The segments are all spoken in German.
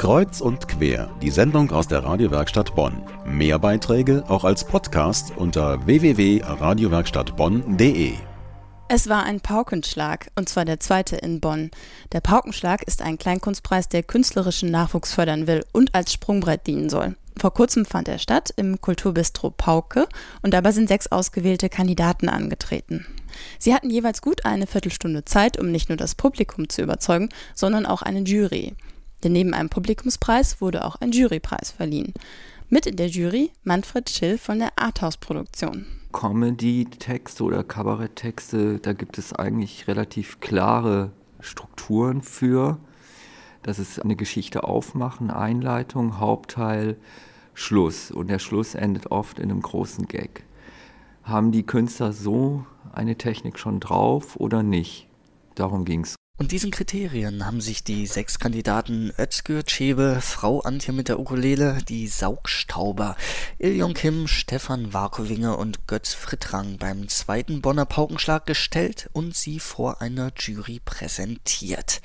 Kreuz und quer, die Sendung aus der Radiowerkstatt Bonn. Mehr Beiträge auch als Podcast unter www.radiowerkstattbonn.de. Es war ein Paukenschlag, und zwar der zweite in Bonn. Der Paukenschlag ist ein Kleinkunstpreis, der künstlerischen Nachwuchs fördern will und als Sprungbrett dienen soll. Vor kurzem fand er statt im Kulturbistro Pauke und dabei sind sechs ausgewählte Kandidaten angetreten. Sie hatten jeweils gut eine Viertelstunde Zeit, um nicht nur das Publikum zu überzeugen, sondern auch eine Jury. Denn neben einem Publikumspreis wurde auch ein Jurypreis verliehen. Mit in der Jury Manfred Schill von der Arthouse-Produktion. Comedy-Texte oder Kabarett-Texte, da gibt es eigentlich relativ klare Strukturen für. Das ist eine Geschichte aufmachen, Einleitung, Hauptteil, Schluss. Und der Schluss endet oft in einem großen Gag. Haben die Künstler so eine Technik schon drauf oder nicht? Darum ging es. Und diesen Kriterien haben sich die sechs Kandidaten Özgür Çebe, Frau Antje mit der Ukulele, die Saugstauber, Iljong Kim, Stefan Warkowinger und Götz Frittrang beim zweiten Bonner Paukenschlag gestellt und sie vor einer Jury präsentiert.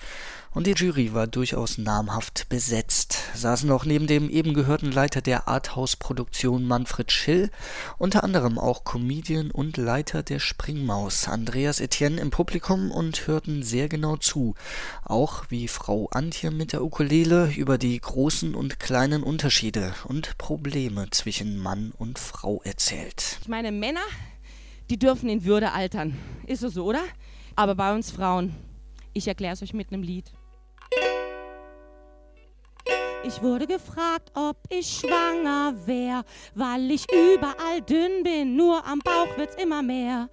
Und die Jury war durchaus namhaft besetzt. Saßen auch neben dem eben gehörten Leiter der Arthouse-Produktion Manfred Schill, unter anderem auch Comedian und Leiter der Springmaus Andreas Etienne im Publikum und hörten sehr genau zu. Auch wie Frau Antje mit der Ukulele über die großen und kleinen Unterschiede und Probleme zwischen Mann und Frau erzählt. Ich meine, Männer, die dürfen in Würde altern. Ist es so, oder? Aber bei uns Frauen, ich erkläre es euch mit einem Lied. Ich wurde gefragt, ob ich schwanger wär, weil ich überall dünn bin, nur am Bauch wird's immer mehr.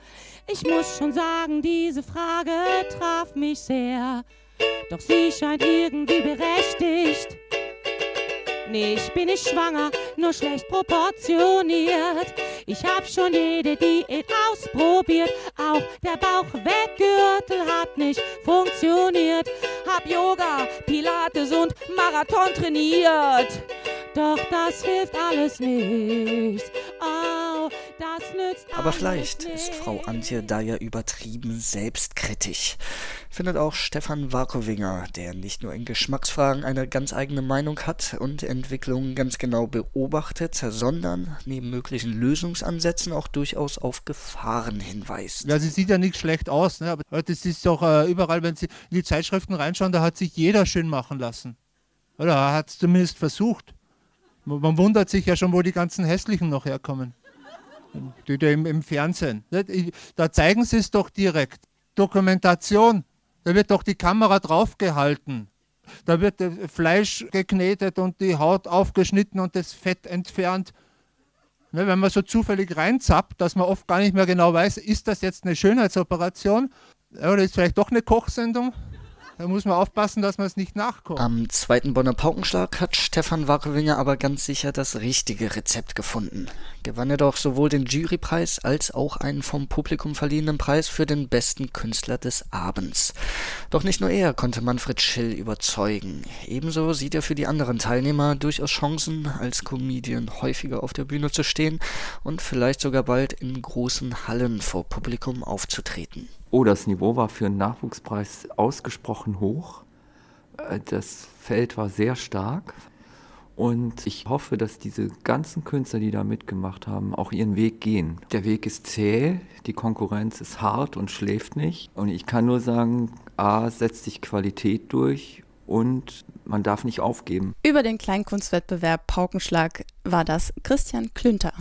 Ich muss schon sagen, diese Frage traf mich sehr, doch sie scheint irgendwie berechtigt. Nee, ich bin nicht schwanger, nur schlecht proportioniert. Ich hab schon jede Diät ausprobiert, auch der Bauchweggürtel hat nicht funktioniert. Hab Yoga, Pilates und Marathon trainiert. Doch das hilft alles nichts. Aber vielleicht ist Frau Antje da ja übertrieben selbstkritisch. Findet auch Stefan Warkowinger, der nicht nur in Geschmacksfragen eine ganz eigene Meinung hat und Entwicklungen ganz genau beobachtet, sondern neben möglichen Lösungsansätzen auch durchaus auf Gefahren hinweist. Ja, sie sieht ja nicht schlecht aus, ne? aber das ist doch äh, überall, wenn Sie in die Zeitschriften reinschauen, da hat sich jeder schön machen lassen. Oder hat es zumindest versucht. Man wundert sich ja schon, wo die ganzen Hässlichen noch herkommen. Im, im Fernsehen. Da zeigen sie es doch direkt. Dokumentation. Da wird doch die Kamera draufgehalten. Da wird Fleisch geknetet und die Haut aufgeschnitten und das Fett entfernt. Ne, wenn man so zufällig reinzappt, dass man oft gar nicht mehr genau weiß, ist das jetzt eine Schönheitsoperation oder ist vielleicht doch eine Kochsendung? Da muss man aufpassen, dass man es nicht nachkommt. Am zweiten Bonner Paukenschlag hat Stefan Warkewinger aber ganz sicher das richtige Rezept gefunden. Gewann er doch sowohl den Jurypreis als auch einen vom Publikum verliehenen Preis für den besten Künstler des Abends. Doch nicht nur er konnte Manfred Schill überzeugen. Ebenso sieht er für die anderen Teilnehmer durchaus Chancen, als Comedian häufiger auf der Bühne zu stehen und vielleicht sogar bald in großen Hallen vor Publikum aufzutreten. Oh, das Niveau war für einen Nachwuchspreis ausgesprochen hoch. Äh, das Feld war sehr stark. Und ich hoffe, dass diese ganzen Künstler, die da mitgemacht haben, auch ihren Weg gehen. Der Weg ist zäh, die Konkurrenz ist hart und schläft nicht. Und ich kann nur sagen, A, setzt sich Qualität durch und man darf nicht aufgeben. Über den Kleinkunstwettbewerb Paukenschlag war das Christian Klünter.